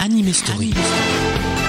Anime Story. Vanessa,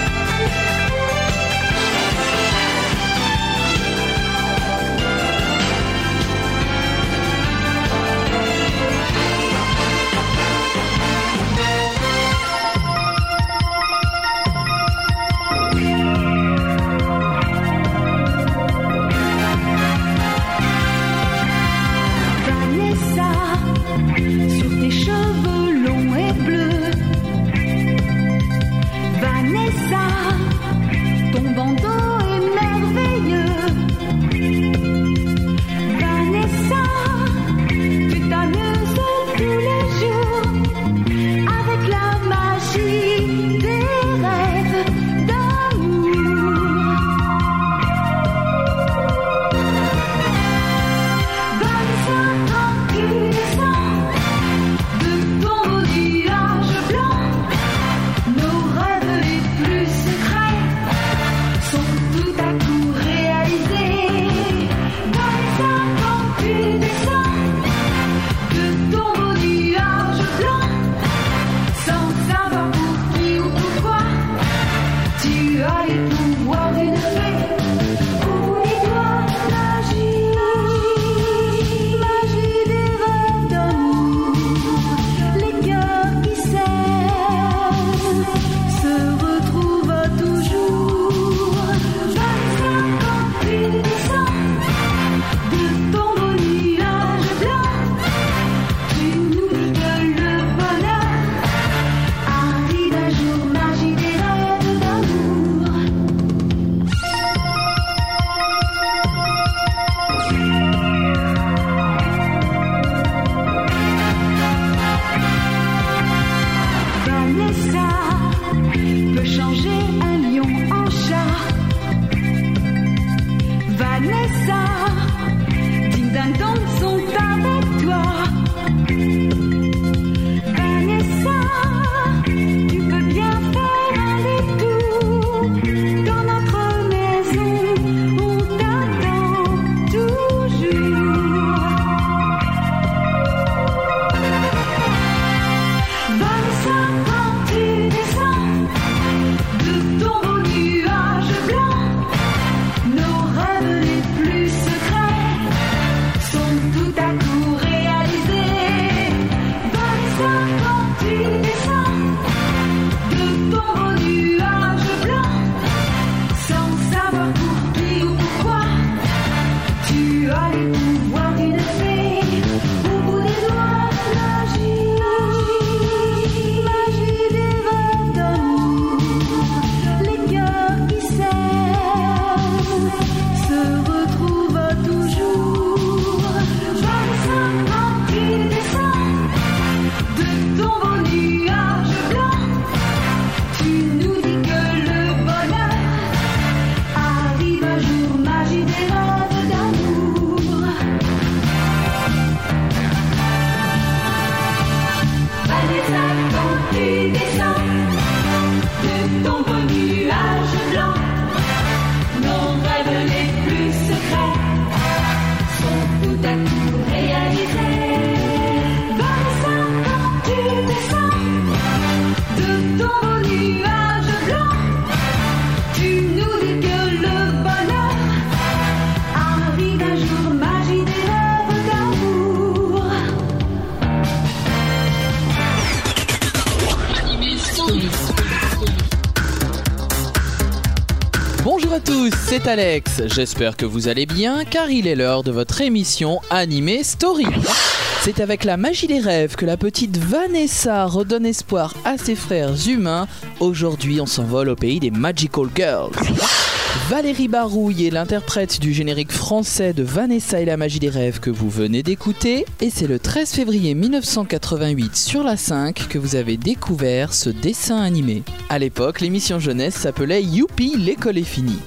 Alex. J'espère que vous allez bien car il est l'heure de votre émission Animé Story. C'est avec la magie des rêves que la petite Vanessa redonne espoir à ses frères humains. Aujourd'hui, on s'envole au pays des Magical Girls. Valérie Barouille est l'interprète du générique français de Vanessa et la magie des rêves que vous venez d'écouter. Et c'est le 13 février 1988 sur la 5 que vous avez découvert ce dessin animé. À l'époque, l'émission jeunesse s'appelait Youpi, l'école est finie.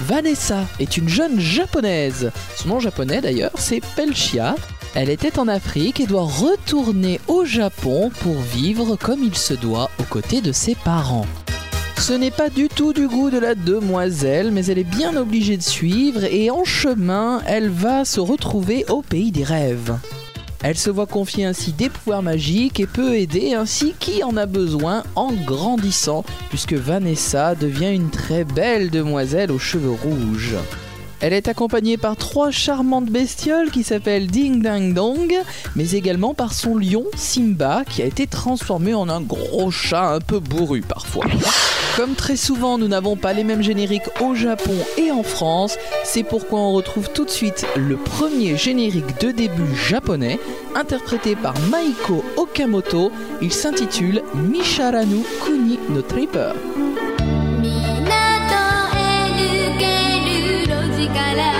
Vanessa est une jeune japonaise. Son nom japonais d'ailleurs, c'est Pelchia. Elle était en Afrique et doit retourner au Japon pour vivre comme il se doit aux côtés de ses parents. Ce n'est pas du tout du goût de la demoiselle, mais elle est bien obligée de suivre et en chemin, elle va se retrouver au pays des rêves. Elle se voit confier ainsi des pouvoirs magiques et peut aider ainsi qui en a besoin en grandissant, puisque Vanessa devient une très belle demoiselle aux cheveux rouges. Elle est accompagnée par trois charmantes bestioles qui s'appellent Ding Dang Dong, mais également par son lion Simba qui a été transformé en un gros chat un peu bourru parfois. Comme très souvent, nous n'avons pas les mêmes génériques au Japon et en France, c'est pourquoi on retrouve tout de suite le premier générique de début japonais, interprété par Maiko Okamoto. Il s'intitule Misharanu Kuni no Tripper. musical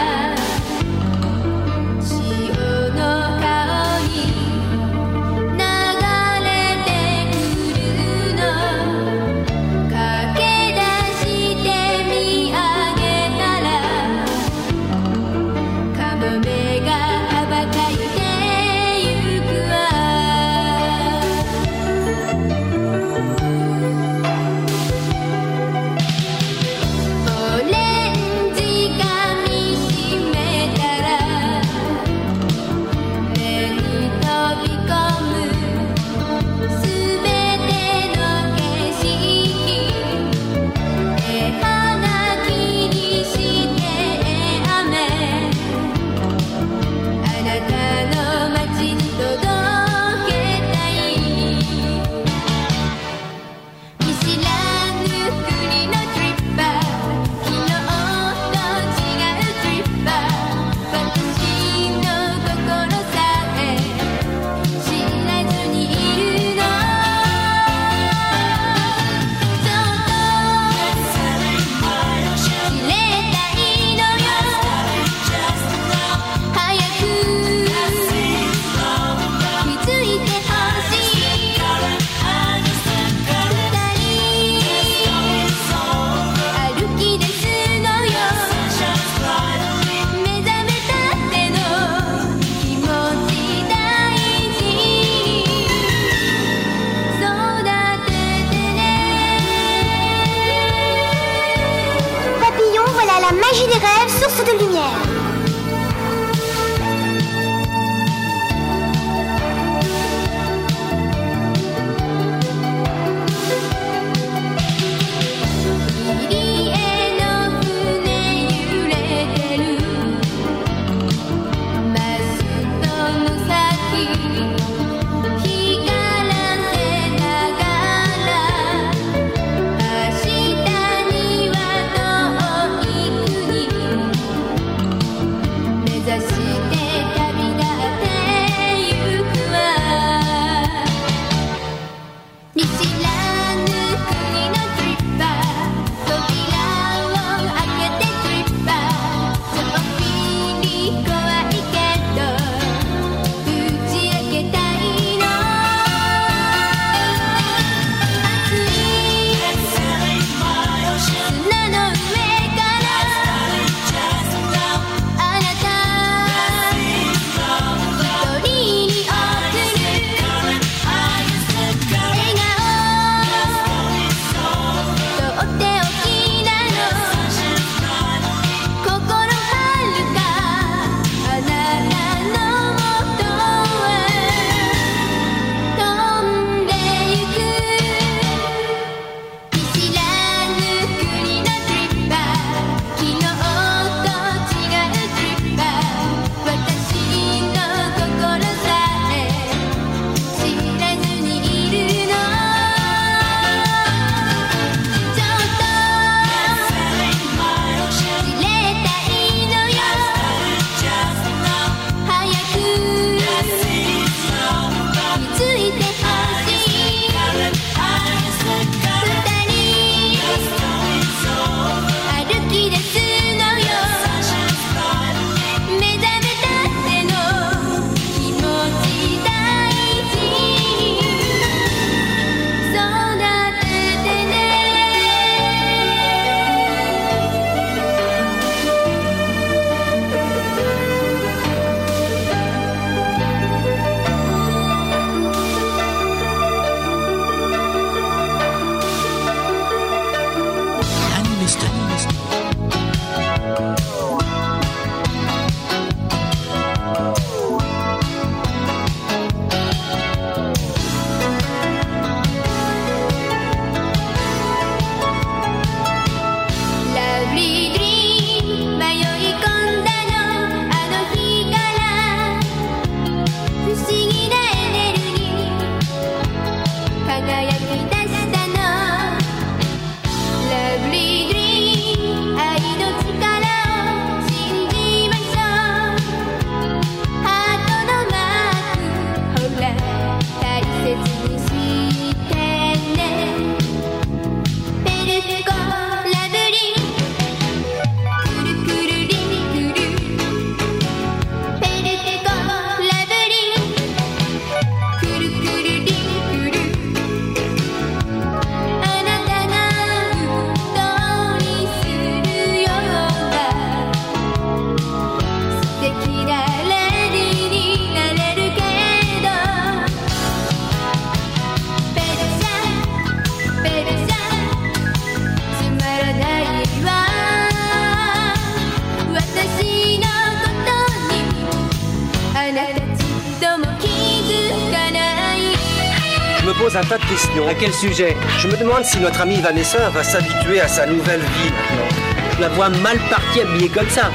À quel sujet Je me demande si notre amie Vanessa va s'habituer à sa nouvelle vie maintenant. Je la vois mal partie habillée comme ça.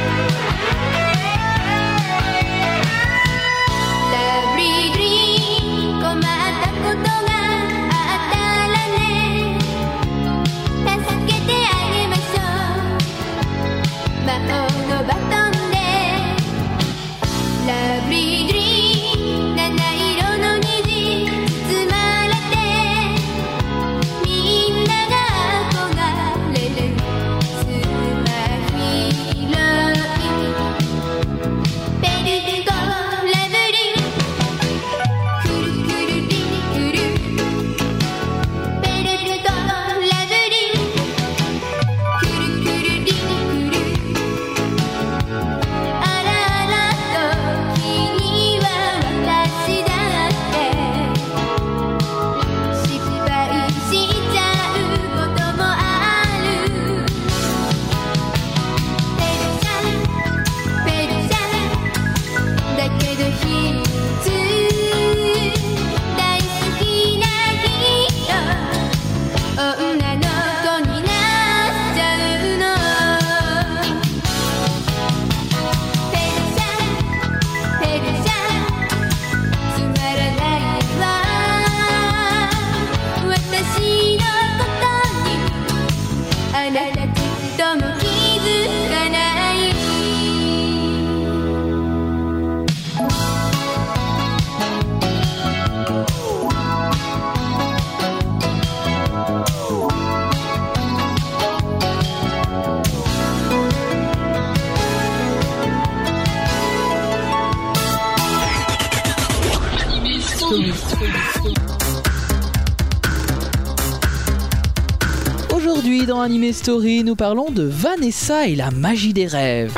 Story, nous parlons de Vanessa et la magie des rêves.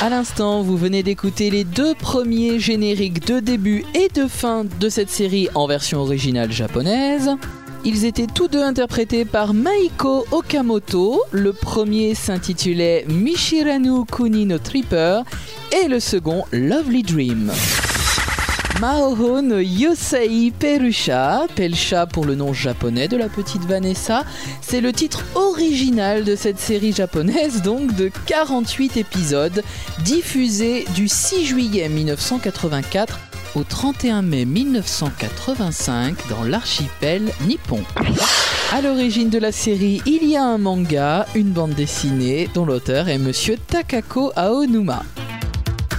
À l'instant, vous venez d'écouter les deux premiers génériques de début et de fin de cette série en version originale japonaise. Ils étaient tous deux interprétés par Maiko Okamoto. Le premier s'intitulait Mishiranu Kuni no Tripper et le second Lovely Dream. Maoho no Yosei Perusha, Pelcha pour le nom japonais de la petite Vanessa, c'est le titre original de cette série japonaise, donc de 48 épisodes, diffusés du 6 juillet 1984 au 31 mai 1985 dans l'archipel nippon. À l'origine de la série, il y a un manga, une bande dessinée, dont l'auteur est Monsieur Takako Aonuma.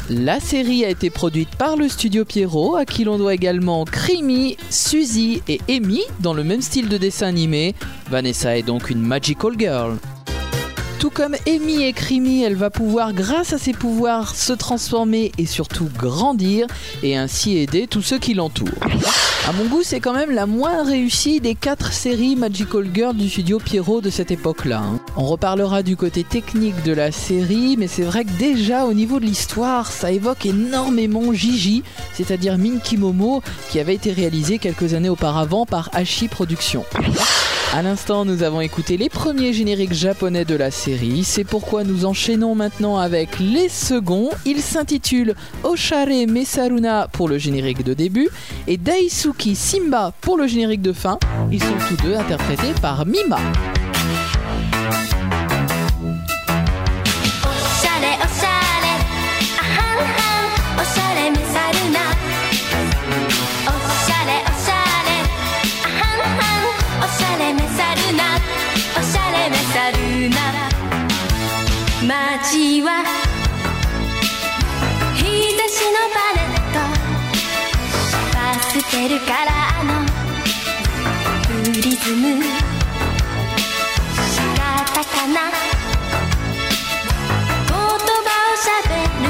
La série a été produite par le studio Pierrot, à qui l'on doit également Crimi, Suzy et Amy, dans le même style de dessin animé. Vanessa est donc une magical girl. Tout comme Amy et Crimi, elle va pouvoir, grâce à ses pouvoirs, se transformer et surtout grandir, et ainsi aider tous ceux qui l'entourent. À mon goût, c'est quand même la moins réussie des quatre séries Magical Girl du studio Pierrot de cette époque-là. hein. On reparlera du côté technique de la série, mais c'est vrai que déjà au niveau de l'histoire, ça évoque énormément Gigi, c'est-à-dire Minky Momo, qui avait été réalisé quelques années auparavant par Hachi Productions. À l'instant, nous avons écouté les premiers génériques japonais de la série. C'est pourquoi nous enchaînons maintenant avec les seconds. Ils s'intitulent Oshare Mesaruna pour le générique de début et Daisuki Simba pour le générique de fin. Ils sont tous deux interprétés par Mima. ジはしのバレット。バスケルからーのフリズム。しがたかな。ことばをしゃべる。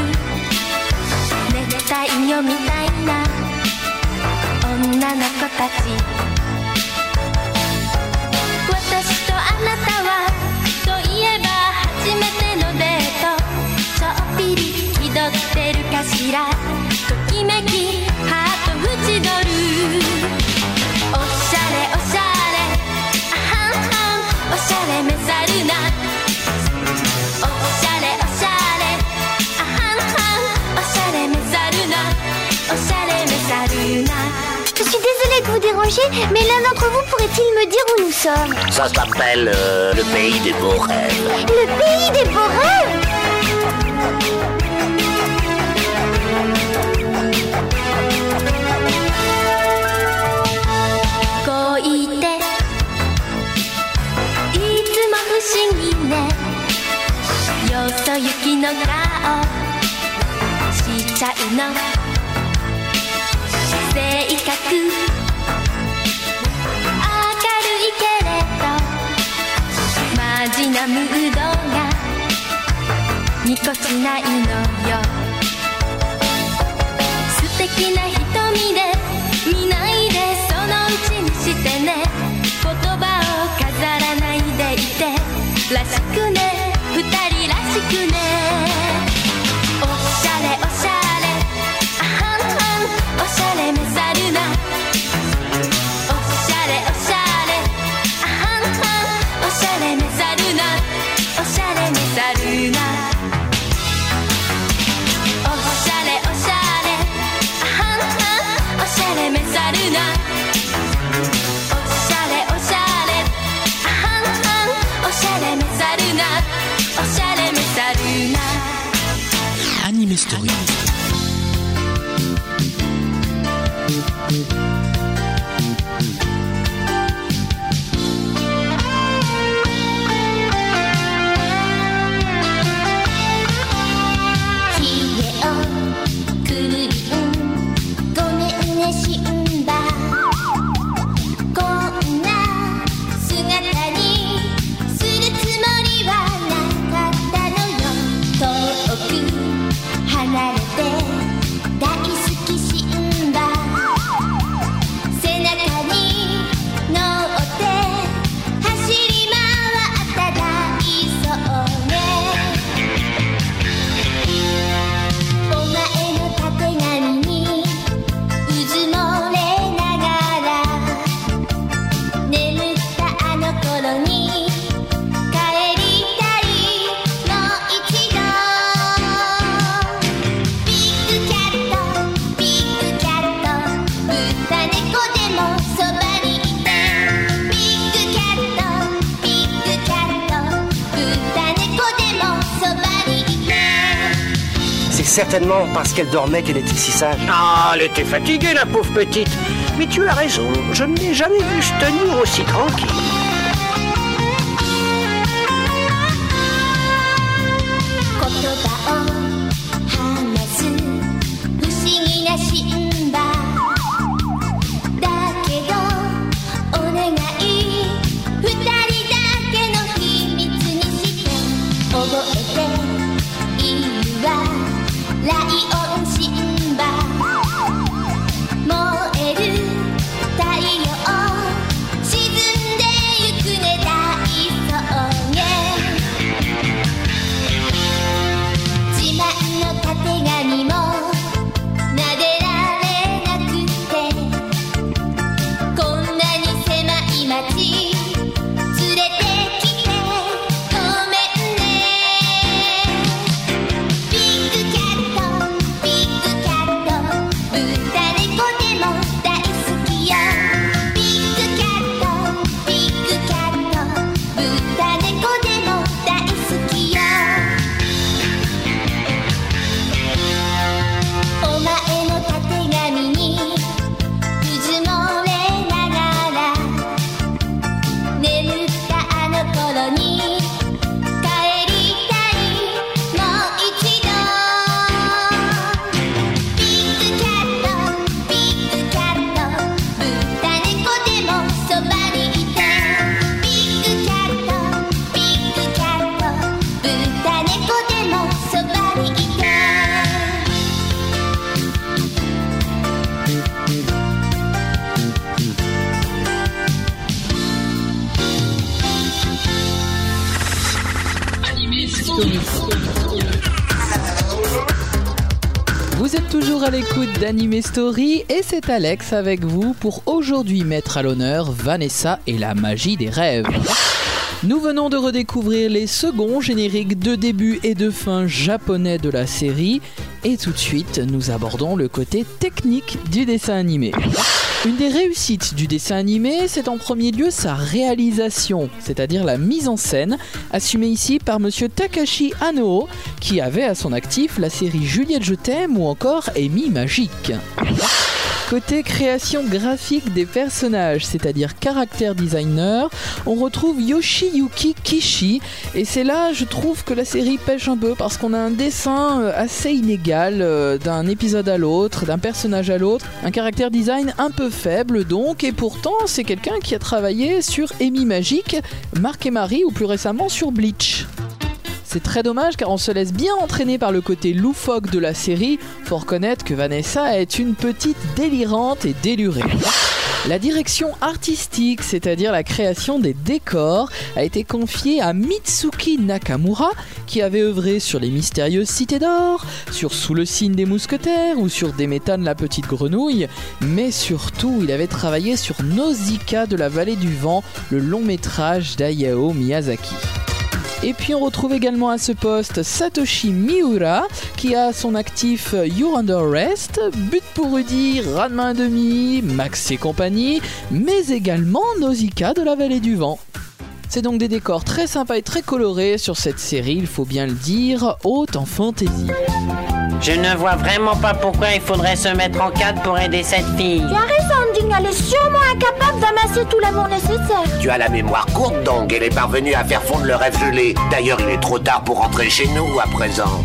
ねでたいよみたいなおんなのこたち。mais l'un d'entre vous pourrait-il me dire où nous sommes? Ça s'appelle euh, le pays des beaux rêves. Le pays des beaux rêves? Story. certainement parce qu'elle dormait qu'elle était si sage. Ah, elle était fatiguée, la pauvre petite. Mais tu as raison, je ne l'ai jamais vue se tenir aussi tranquille. Et c'est Alex avec vous pour aujourd'hui mettre à l'honneur Vanessa et la magie des rêves. Nous venons de redécouvrir les seconds génériques de début et de fin japonais de la série et tout de suite nous abordons le côté technique du dessin animé. Une des réussites du dessin animé, c'est en premier lieu sa réalisation, c'est-à-dire la mise en scène, assumée ici par monsieur Takashi Anoo, qui avait à son actif la série Juliette Je t'aime ou encore Amy Magique. Côté création graphique des personnages, c'est-à-dire caractère designer, on retrouve Yoshiyuki Kishi et c'est là je trouve que la série pêche un peu parce qu'on a un dessin euh, assez inégal euh, d'un épisode à l'autre, d'un personnage à l'autre, un caractère design un peu faible donc et pourtant c'est quelqu'un qui a travaillé sur Amy Magique, Marc et Marie ou plus récemment sur Bleach. C'est très dommage car on se laisse bien entraîner par le côté loufoque de la série. Faut reconnaître que Vanessa est une petite délirante et délurée. La direction artistique, c'est-à-dire la création des décors, a été confiée à Mitsuki Nakamura, qui avait œuvré sur les mystérieuses cités d'or, sur Sous le signe des mousquetaires ou sur Déméthane la petite grenouille, mais surtout il avait travaillé sur Nausicaa de la vallée du vent, le long métrage d'Ayao Miyazaki. Et puis on retrouve également à ce poste Satoshi Miura qui a son actif You're Under Arrest, But pour Rudy, Ranma 1,5, Max et compagnie, mais également Nausicaa de la vallée du vent. C'est donc des décors très sympas et très colorés sur cette série, il faut bien le dire, haute en fantaisie. Je ne vois vraiment pas pourquoi il faudrait se mettre en cadre pour aider cette fille. Tu as raison, Elle est sûrement incapable d'amasser tout l'amour nécessaire. Tu as la mémoire courte donc, elle est parvenue à faire fondre le rêve gelé. D'ailleurs, il est trop tard pour rentrer chez nous à présent.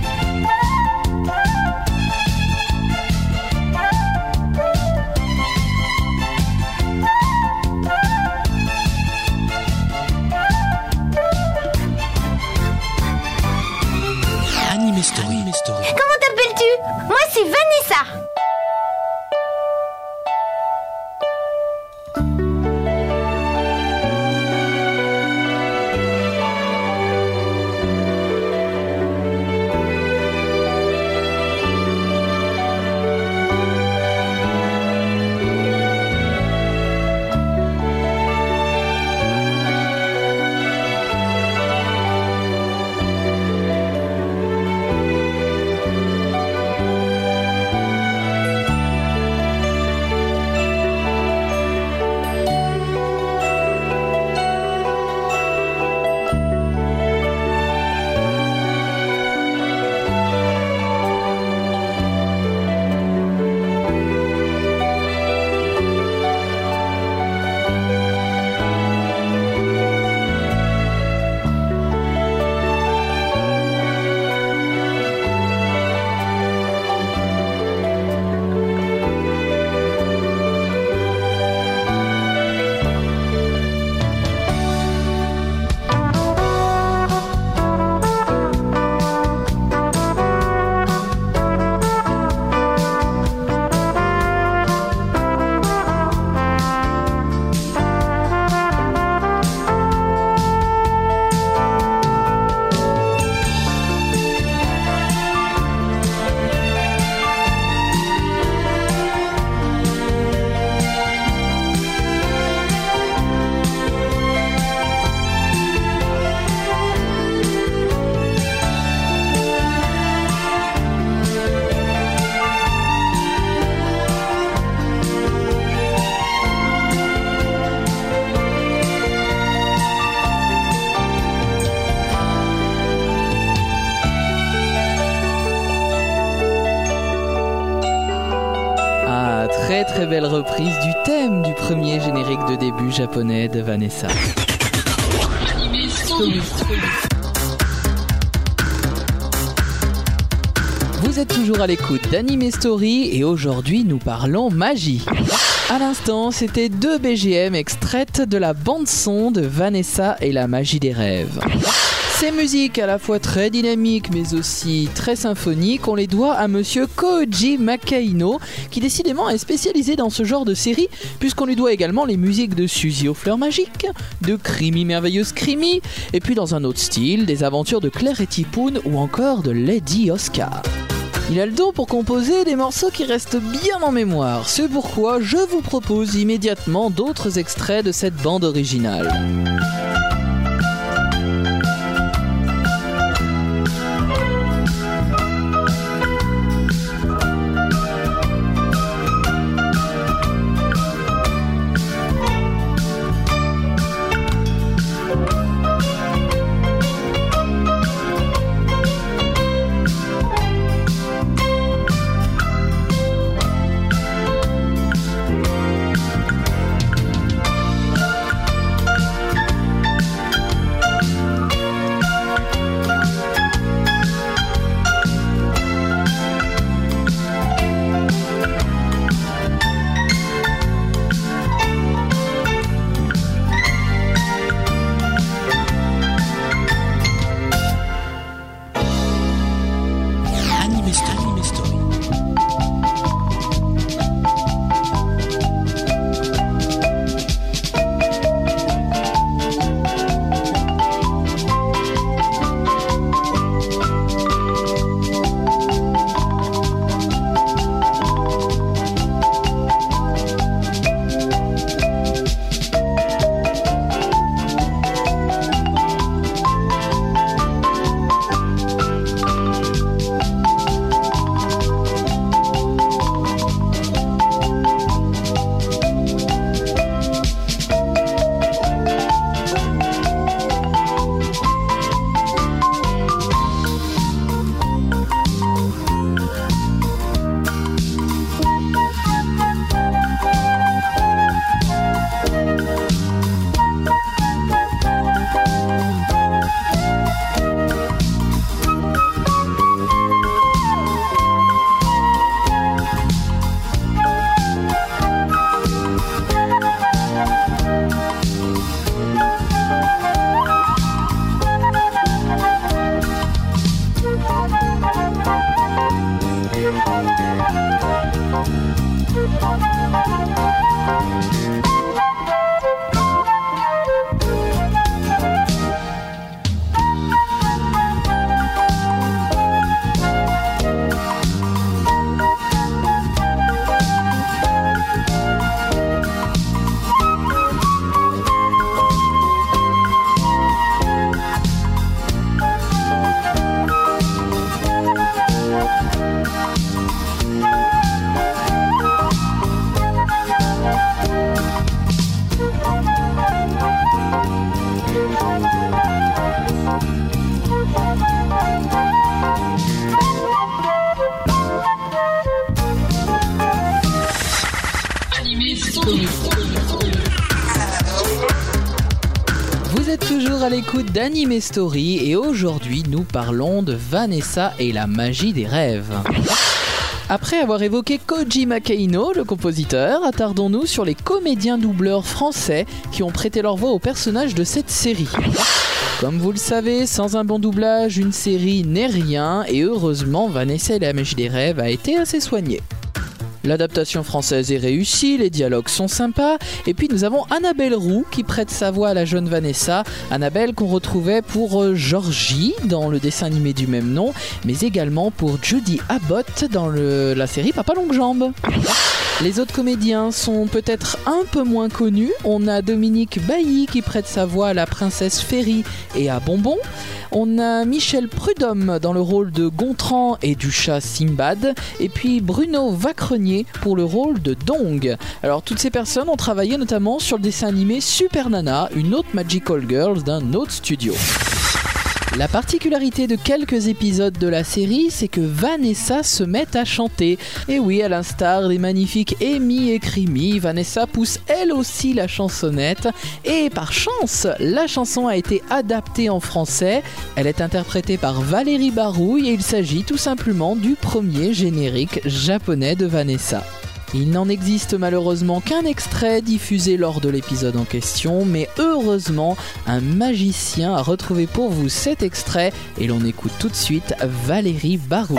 Anime Story. Comment t'appelles-tu? Moi, c'est Vanessa. Japonais de Vanessa. Vous êtes toujours à l'écoute d'Anime Story et aujourd'hui nous parlons magie. À l'instant, c'était deux BGM extraites de la bande son de Vanessa et la magie des rêves. Ces musiques à la fois très dynamiques mais aussi très symphoniques, on les doit à monsieur Koji Makaino qui décidément est spécialisé dans ce genre de série puisqu'on lui doit également les musiques de Suzy aux fleurs magiques, de Crimi merveilleuse Crimi et puis dans un autre style des aventures de Claire et Tipoun ou encore de Lady Oscar. Il a le don pour composer des morceaux qui restent bien en mémoire. C'est pourquoi je vous propose immédiatement d'autres extraits de cette bande originale. d'Anime Story et aujourd'hui nous parlons de Vanessa et la magie des rêves. Après avoir évoqué Koji Makino, le compositeur, attardons-nous sur les comédiens doubleurs français qui ont prêté leur voix aux personnages de cette série. Comme vous le savez, sans un bon doublage, une série n'est rien et heureusement Vanessa et la magie des rêves a été assez soignée. L'adaptation française est réussie, les dialogues sont sympas, et puis nous avons Annabelle Roux qui prête sa voix à la jeune Vanessa, Annabelle qu'on retrouvait pour euh, Georgie dans le dessin animé du même nom, mais également pour Judy Abbott dans la série Papa Longue Jambe. Les autres comédiens sont peut-être un peu moins connus. On a Dominique Bailly qui prête sa voix à la princesse Ferry et à Bonbon. On a Michel Prudhomme dans le rôle de Gontran et du chat Simbad. Et puis Bruno Vacrenier pour le rôle de Dong. Alors toutes ces personnes ont travaillé notamment sur le dessin animé Super Nana, une autre Magical Girls d'un autre studio. La particularité de quelques épisodes de la série, c'est que Vanessa se met à chanter. Et oui, à l'instar des magnifiques Amy et Crimi, Vanessa pousse elle aussi la chansonnette. Et par chance, la chanson a été adaptée en français. Elle est interprétée par Valérie Barouille et il s'agit tout simplement du premier générique japonais de Vanessa. Il n'en existe malheureusement qu'un extrait diffusé lors de l'épisode en question, mais heureusement, un magicien a retrouvé pour vous cet extrait et l'on écoute tout de suite Valérie Barou.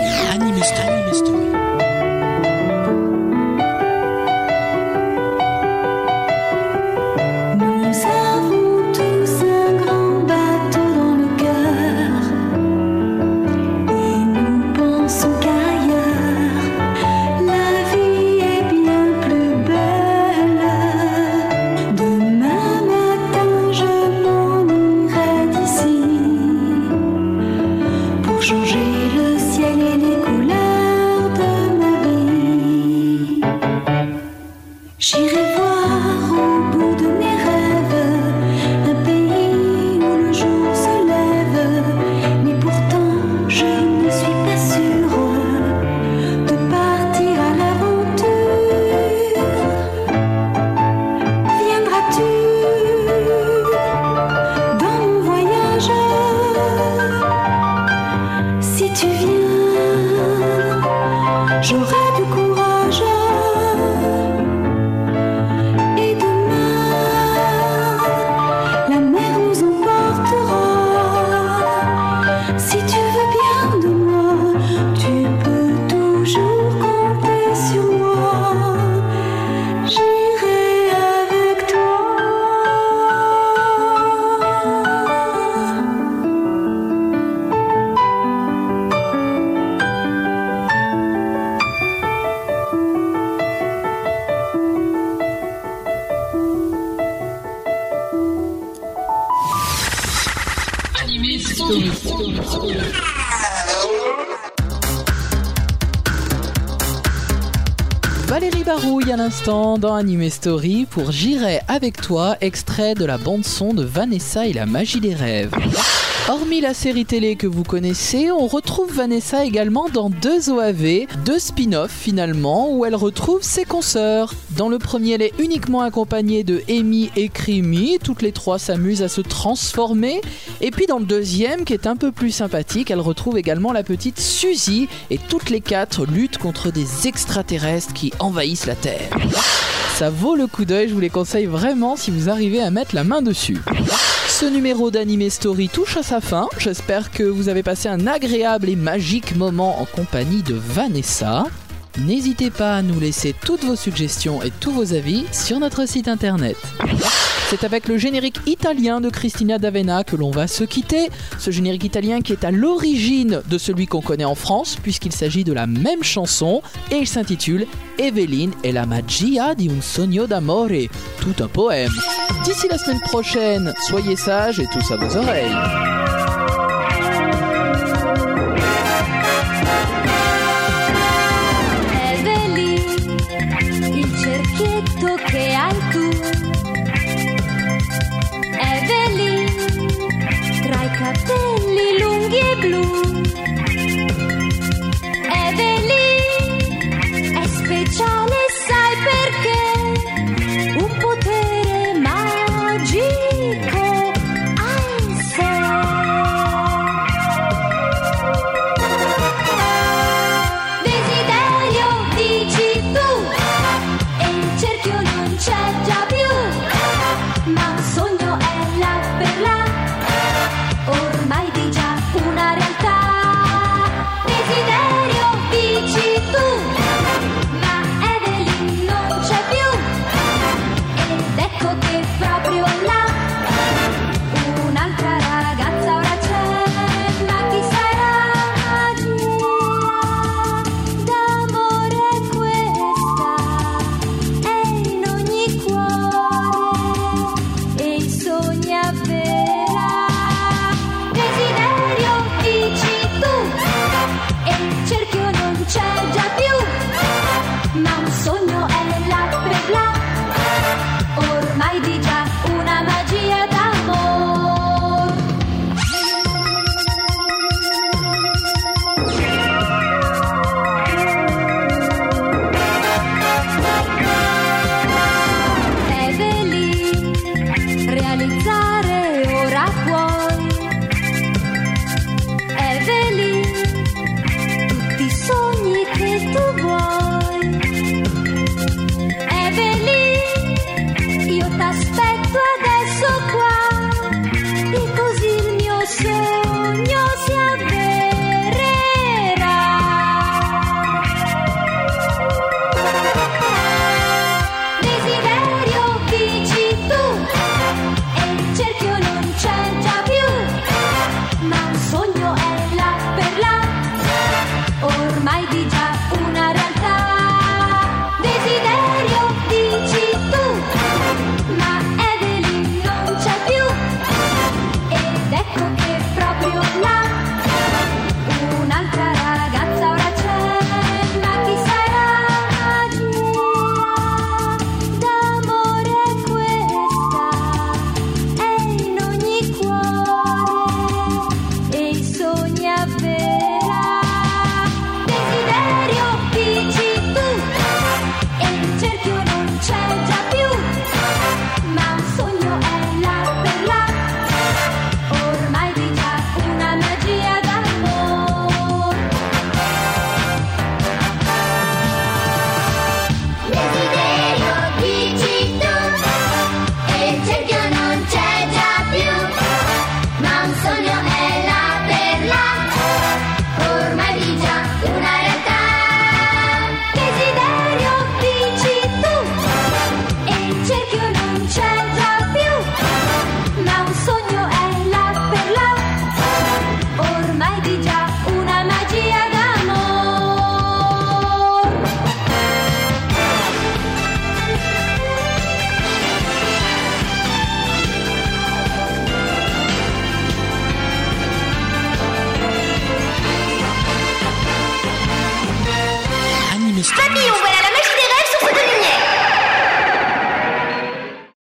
J'aurais dans Anime Story pour J'irai avec toi, extrait de la bande-son de Vanessa et la magie des rêves. Hormis la série télé que vous connaissez, on retrouve Vanessa également dans deux OAV, deux spin-offs finalement, où elle retrouve ses consoeurs. Dans le premier, elle est uniquement accompagnée de Amy et Creamy, toutes les trois s'amusent à se transformer. Et puis dans le deuxième, qui est un peu plus sympathique, elle retrouve également la petite Suzy, et toutes les quatre luttent contre des extraterrestres qui envahissent la Terre. Ça vaut le coup d'œil, je vous les conseille vraiment si vous arrivez à mettre la main dessus. Ce numéro d'Anime Story touche à sa fin. J'espère que vous avez passé un agréable et magique moment en compagnie de Vanessa. N'hésitez pas à nous laisser toutes vos suggestions et tous vos avis sur notre site internet. C'est avec le générique italien de Cristina D'Avena que l'on va se quitter. Ce générique italien qui est à l'origine de celui qu'on connaît en France, puisqu'il s'agit de la même chanson et il s'intitule Eveline e la magia di un sogno d'amore. Tout un poème. D'ici la semaine prochaine, soyez sages et tous à vos oreilles. Nilungi Blue.